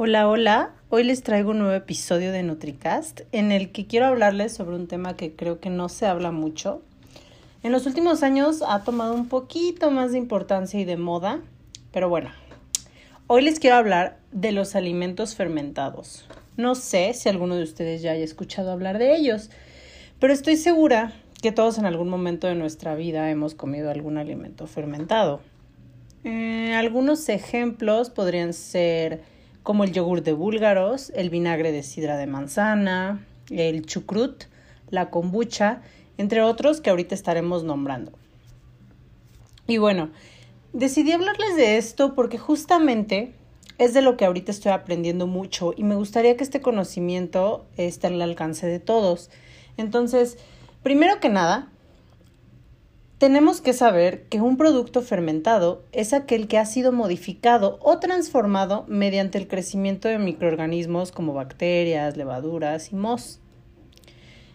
Hola, hola. Hoy les traigo un nuevo episodio de NutriCast en el que quiero hablarles sobre un tema que creo que no se habla mucho. En los últimos años ha tomado un poquito más de importancia y de moda, pero bueno, hoy les quiero hablar de los alimentos fermentados. No sé si alguno de ustedes ya haya escuchado hablar de ellos, pero estoy segura que todos en algún momento de nuestra vida hemos comido algún alimento fermentado. Eh, algunos ejemplos podrían ser como el yogur de búlgaros, el vinagre de sidra de manzana, el chucrut, la kombucha, entre otros que ahorita estaremos nombrando. Y bueno, decidí hablarles de esto porque justamente es de lo que ahorita estoy aprendiendo mucho y me gustaría que este conocimiento esté al alcance de todos. Entonces, primero que nada, tenemos que saber que un producto fermentado es aquel que ha sido modificado o transformado mediante el crecimiento de microorganismos como bacterias, levaduras y mos.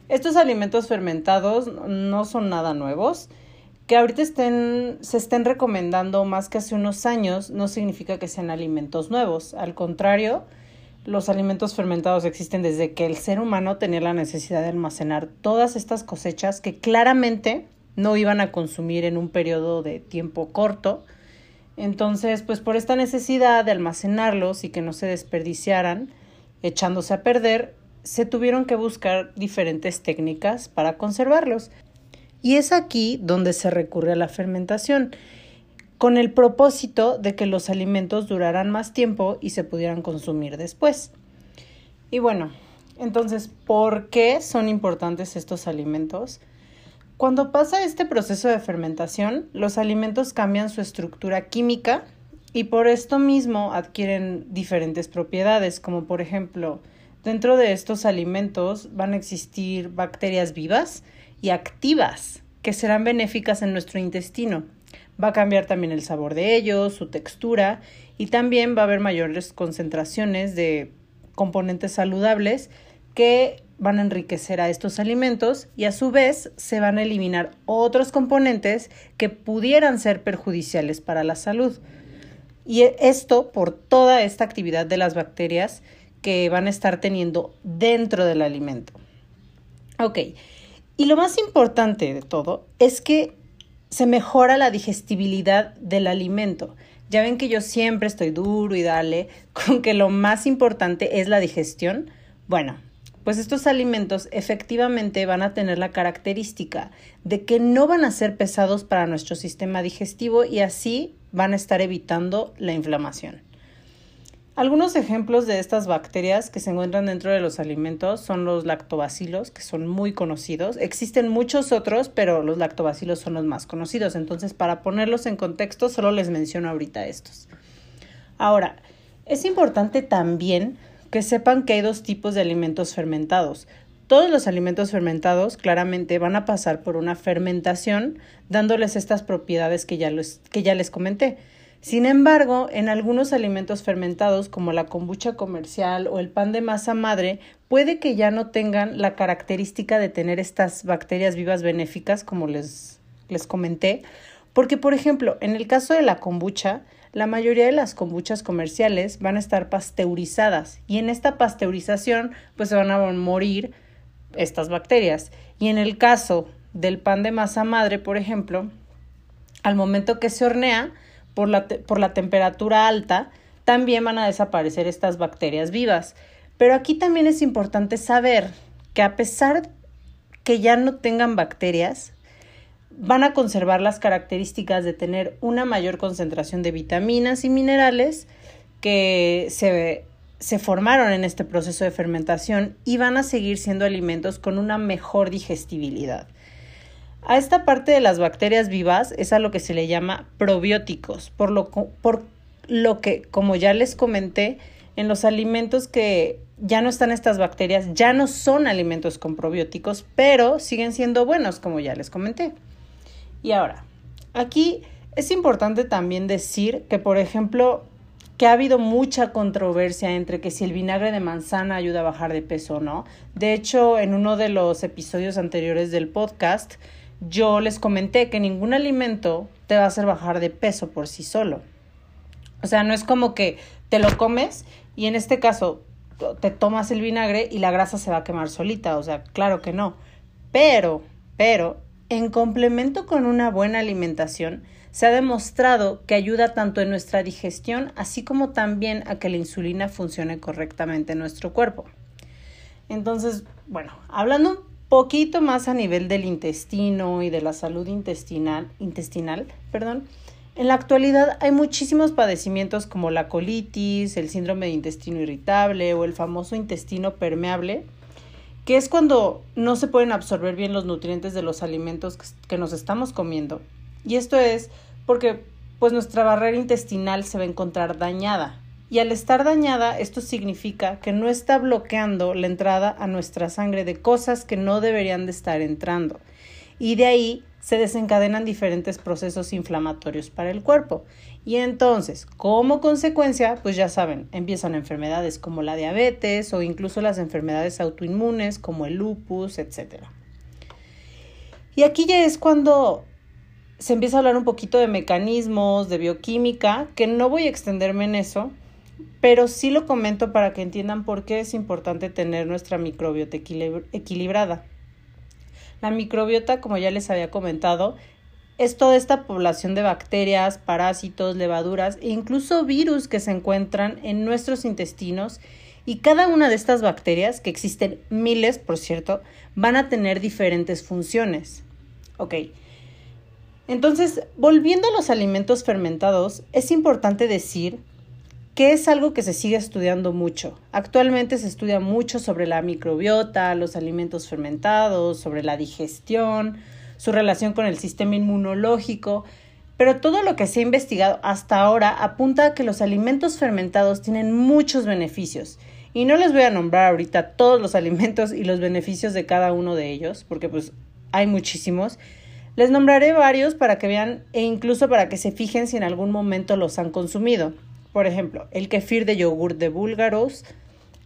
Estos alimentos fermentados no son nada nuevos. Que ahorita estén, se estén recomendando más que hace unos años no significa que sean alimentos nuevos. Al contrario, los alimentos fermentados existen desde que el ser humano tenía la necesidad de almacenar todas estas cosechas que claramente no iban a consumir en un periodo de tiempo corto. Entonces, pues por esta necesidad de almacenarlos y que no se desperdiciaran, echándose a perder, se tuvieron que buscar diferentes técnicas para conservarlos. Y es aquí donde se recurre a la fermentación, con el propósito de que los alimentos duraran más tiempo y se pudieran consumir después. Y bueno, entonces, ¿por qué son importantes estos alimentos? Cuando pasa este proceso de fermentación, los alimentos cambian su estructura química y por esto mismo adquieren diferentes propiedades, como por ejemplo, dentro de estos alimentos van a existir bacterias vivas y activas que serán benéficas en nuestro intestino. Va a cambiar también el sabor de ellos, su textura y también va a haber mayores concentraciones de componentes saludables que van a enriquecer a estos alimentos y a su vez se van a eliminar otros componentes que pudieran ser perjudiciales para la salud. Y esto por toda esta actividad de las bacterias que van a estar teniendo dentro del alimento. Ok, y lo más importante de todo es que se mejora la digestibilidad del alimento. Ya ven que yo siempre estoy duro y dale con que lo más importante es la digestión. Bueno, pues estos alimentos efectivamente van a tener la característica de que no van a ser pesados para nuestro sistema digestivo y así van a estar evitando la inflamación. Algunos ejemplos de estas bacterias que se encuentran dentro de los alimentos son los lactobacilos, que son muy conocidos. Existen muchos otros, pero los lactobacilos son los más conocidos. Entonces, para ponerlos en contexto, solo les menciono ahorita estos. Ahora, es importante también que sepan que hay dos tipos de alimentos fermentados. Todos los alimentos fermentados claramente van a pasar por una fermentación dándoles estas propiedades que ya, que ya les comenté. Sin embargo, en algunos alimentos fermentados como la kombucha comercial o el pan de masa madre, puede que ya no tengan la característica de tener estas bacterias vivas benéficas como les, les comenté, porque por ejemplo, en el caso de la kombucha, la mayoría de las kombuchas comerciales van a estar pasteurizadas y en esta pasteurización pues se van a morir estas bacterias. Y en el caso del pan de masa madre, por ejemplo, al momento que se hornea por la, por la temperatura alta, también van a desaparecer estas bacterias vivas. Pero aquí también es importante saber que a pesar que ya no tengan bacterias, van a conservar las características de tener una mayor concentración de vitaminas y minerales que se, se, formaron en este proceso de fermentación y van a seguir siendo alimentos con una mejor digestibilidad. A esta parte de las bacterias vivas es a lo que se le llama probióticos, por lo, por lo que, como ya les comenté, en los alimentos que ya no están estas bacterias, ya no son alimentos con probióticos, pero siguen siendo buenos, como ya les comenté. Y ahora, aquí es importante también decir que, por ejemplo, que ha habido mucha controversia entre que si el vinagre de manzana ayuda a bajar de peso o no. De hecho, en uno de los episodios anteriores del podcast, yo les comenté que ningún alimento te va a hacer bajar de peso por sí solo. O sea, no es como que te lo comes Y en este caso, te tomas el vinagre y la grasa se va a quemar solita, o sea, claro que no. Pero, pero, en complemento con una buena alimentación, se ha demostrado que ayuda tanto en nuestra digestión, así como también a que la insulina funcione correctamente en nuestro cuerpo. Entonces, bueno, hablando un poquito más a nivel del intestino y de la salud intestinal, intestinal, perdón, en la actualidad hay muchísimos padecimientos como la colitis, el síndrome de intestino irritable o el famoso intestino permeable, que es cuando no se pueden absorber bien los nutrientes de los alimentos que nos estamos comiendo. Y esto es porque pues nuestra barrera intestinal se va a encontrar dañada. Y al estar dañada, esto significa que no está bloqueando la entrada a nuestra sangre de cosas que no deberían de estar entrando. Y de ahí se desencadenan diferentes procesos inflamatorios para el cuerpo. Y entonces, como consecuencia, pues ya saben, empiezan enfermedades como la diabetes o incluso las enfermedades autoinmunes como el lupus, etc. Y aquí ya es cuando se empieza a hablar un poquito de mecanismos, de bioquímica, que no voy a extenderme en eso, pero sí lo comento para que entiendan por qué es importante tener nuestra microbiota equilibrada. La microbiota, como ya les había comentado, es toda esta población de bacterias, parásitos, levaduras e incluso virus que se encuentran en nuestros intestinos y cada una de estas bacterias, que existen miles, por cierto, van a tener diferentes funciones. Ok. Entonces, volviendo a los alimentos fermentados, es importante decir que es algo que se sigue estudiando mucho. Actualmente se estudia mucho sobre la microbiota, los alimentos fermentados, sobre la digestión, su relación con el sistema inmunológico, pero todo lo que se ha investigado hasta ahora apunta a que los alimentos fermentados tienen muchos beneficios. Y no les voy a nombrar ahorita todos los alimentos y los beneficios de cada uno de ellos, porque pues hay muchísimos. Les nombraré varios para que vean e incluso para que se fijen si en algún momento los han consumido. Por ejemplo, el kefir de yogur de búlgaros,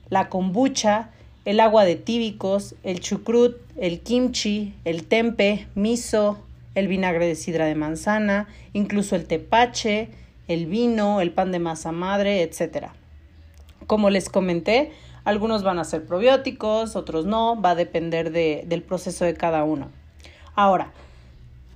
la kombucha, el agua de tíbicos, el chucrut, el kimchi, el tempe, miso, el vinagre de sidra de manzana, incluso el tepache, el vino, el pan de masa madre, etc. Como les comenté, algunos van a ser probióticos, otros no, va a depender del proceso de cada uno. Ahora,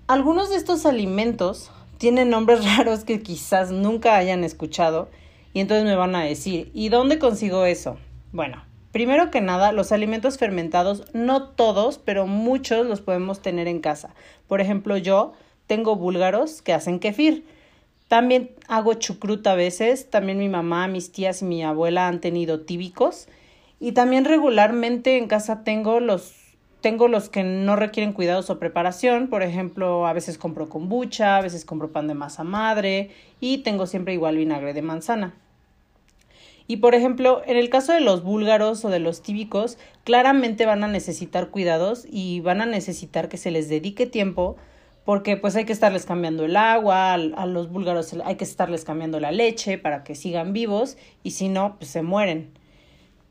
algunos de estos alimentos tienen nombres raros que quizás nunca hayan escuchado y entonces me van a decir, ¿y dónde consigo eso? Bueno, primero que nada, los alimentos fermentados, no todos, pero muchos los podemos tener en casa. Por ejemplo, yo tengo búlgaros que hacen kefir. También hago chucrut a veces, también mi mamá, mis tías y mi abuela han tenido tíbicos. Y también regularmente en casa tengo los tengo los que no requieren cuidados o preparación, por ejemplo, a veces compro kombucha, a veces compro pan de masa madre y tengo siempre igual vinagre de manzana. Y por ejemplo, en el caso de los búlgaros o de los tíbicos, claramente van a necesitar cuidados y van a necesitar que se les dedique tiempo porque pues hay que estarles cambiando el agua, a los búlgaros hay que estarles cambiando la leche para que sigan vivos y si no, pues se mueren.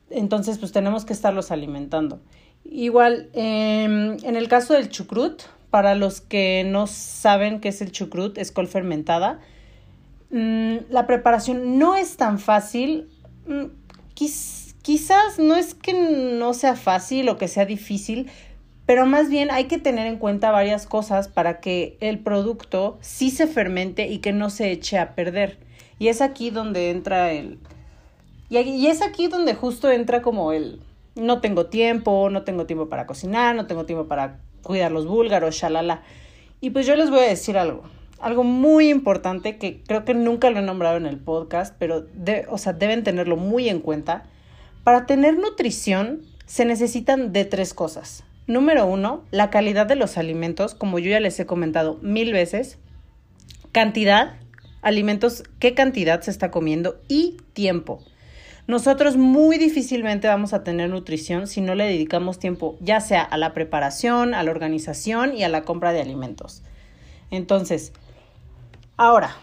Entonces, pues tenemos que estarlos alimentando. Igual, em, en el caso del chucrut, para los que no saben qué es el chucrut, es col fermentada. Mm, la preparación no es tan fácil. Mm, quizás no es que no sea fácil o que sea difícil, pero más bien hay que tener en cuenta varias cosas para que el producto sí se fermente y que no se eche a perder. Y es aquí donde entra el... Y es aquí donde justo entra como el, no tengo tiempo, no tengo tiempo para cocinar, no tengo tiempo para cuidar los búlgaros, shalala. Y pues yo les voy a decir algo, algo muy importante que creo que nunca lo he nombrado en el podcast, pero o sea, deben tenerlo muy en cuenta. Para tener nutrición se necesitan de tres cosas. Número uno, la calidad de los alimentos, como yo ya les he comentado mil veces. Cantidad, alimentos, qué cantidad se está comiendo y tiempo. Nosotros muy difícilmente vamos a tener nutrición si no le dedicamos tiempo ya sea a la preparación, a la organización y a la compra de alimentos. Entonces, ahora,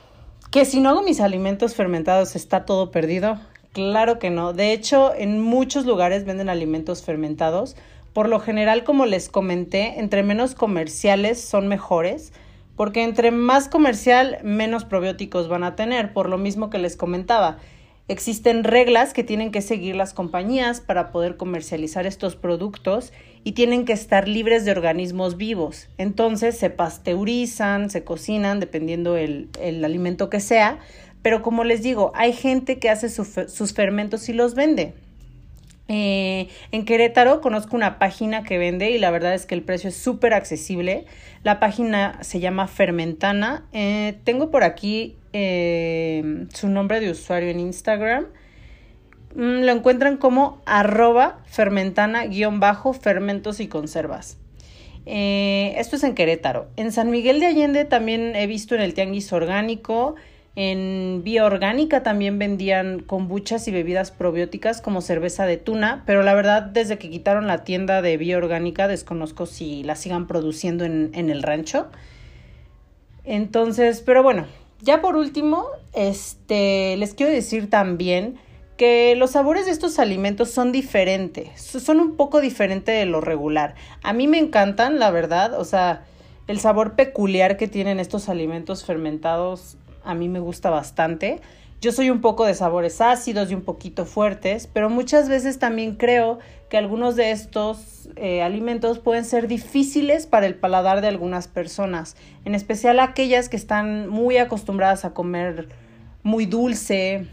que si no hago mis alimentos fermentados está todo perdido. Claro que no. De hecho, en muchos lugares venden alimentos fermentados. Por lo general, como les comenté, entre menos comerciales son mejores, porque entre más comercial, menos probióticos van a tener, por lo mismo que les comentaba Existen reglas que tienen que seguir las compañías para poder comercializar estos productos y tienen que estar libres de organismos vivos. Entonces se pasteurizan, se cocinan, dependiendo el, el alimento que sea. Pero como les digo, hay gente que hace sus fermentos y los vende. Eh, en Querétaro conozco una página que vende y la verdad es que el precio es súper accesible. La página se llama Fermentana. Eh, tengo por aquí eh, su nombre de usuario en Instagram. Mm, lo encuentran como arroba fermentana-fermentos y conservas. esto es en Querétaro. En San Miguel de Allende también he visto en el Tianguis Orgánico. En Vía Orgánica también vendían kombuchas y bebidas probióticas como cerveza de tuna, pero la verdad desde que quitaron la tienda de Vía Orgánica desconozco si la sigan produciendo en, en el rancho. Entonces, pero bueno, ya por último, este, les quiero decir también que los sabores de estos alimentos son diferentes, son un poco diferentes de lo regular. A mí me encantan, la verdad, o sea, el sabor peculiar que tienen estos alimentos fermentados a mí me gusta bastante. Yo soy un poco de sabores ácidos y un poquito fuertes, pero muchas veces también creo que algunos de estos eh, alimentos pueden ser difíciles para el paladar de algunas personas, en especial aquellas que están muy acostumbradas a comer muy dulce,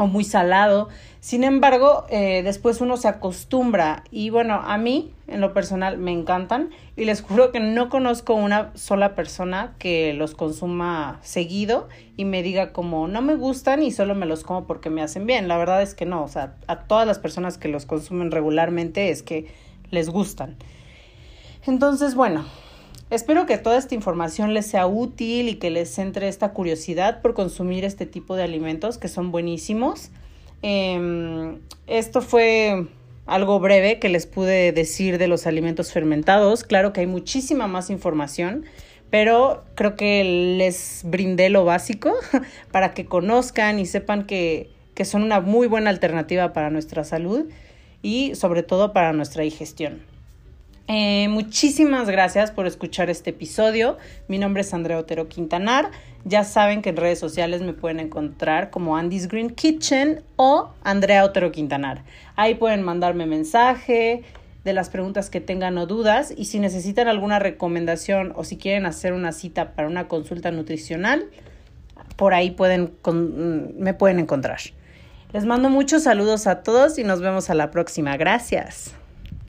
o muy salado. Sin embargo, eh, después uno se acostumbra y bueno, a mí en lo personal me encantan y les juro que no conozco una sola persona que los consuma seguido y me diga como no me gustan y solo me los como porque me hacen bien. La verdad es que no, o sea, a todas las personas que los consumen regularmente es que les gustan. Entonces, bueno, Espero que toda esta información les sea útil y que les entre esta curiosidad por consumir este tipo de alimentos que son buenísimos. Em, esto fue algo breve que les pude decir de los alimentos fermentados. Claro que hay muchísima más información, pero creo que les brindé lo básico para que conozcan y sepan que, que son una muy buena alternativa para nuestra salud y sobre todo para nuestra digestión. Eh, muchísimas gracias por escuchar este episodio. Mi nombre es Andrea Otero Quintanar. Ya saben que en redes sociales me pueden encontrar como Andy's Green Kitchen o Andrea Otero Quintanar. Ahí pueden mandarme mensaje de las preguntas que tengan o dudas y si necesitan alguna recomendación o si quieren hacer una cita para una consulta nutricional, por ahí pueden me pueden encontrar. Les mando muchos saludos a todos y nos vemos a la próxima. Gracias.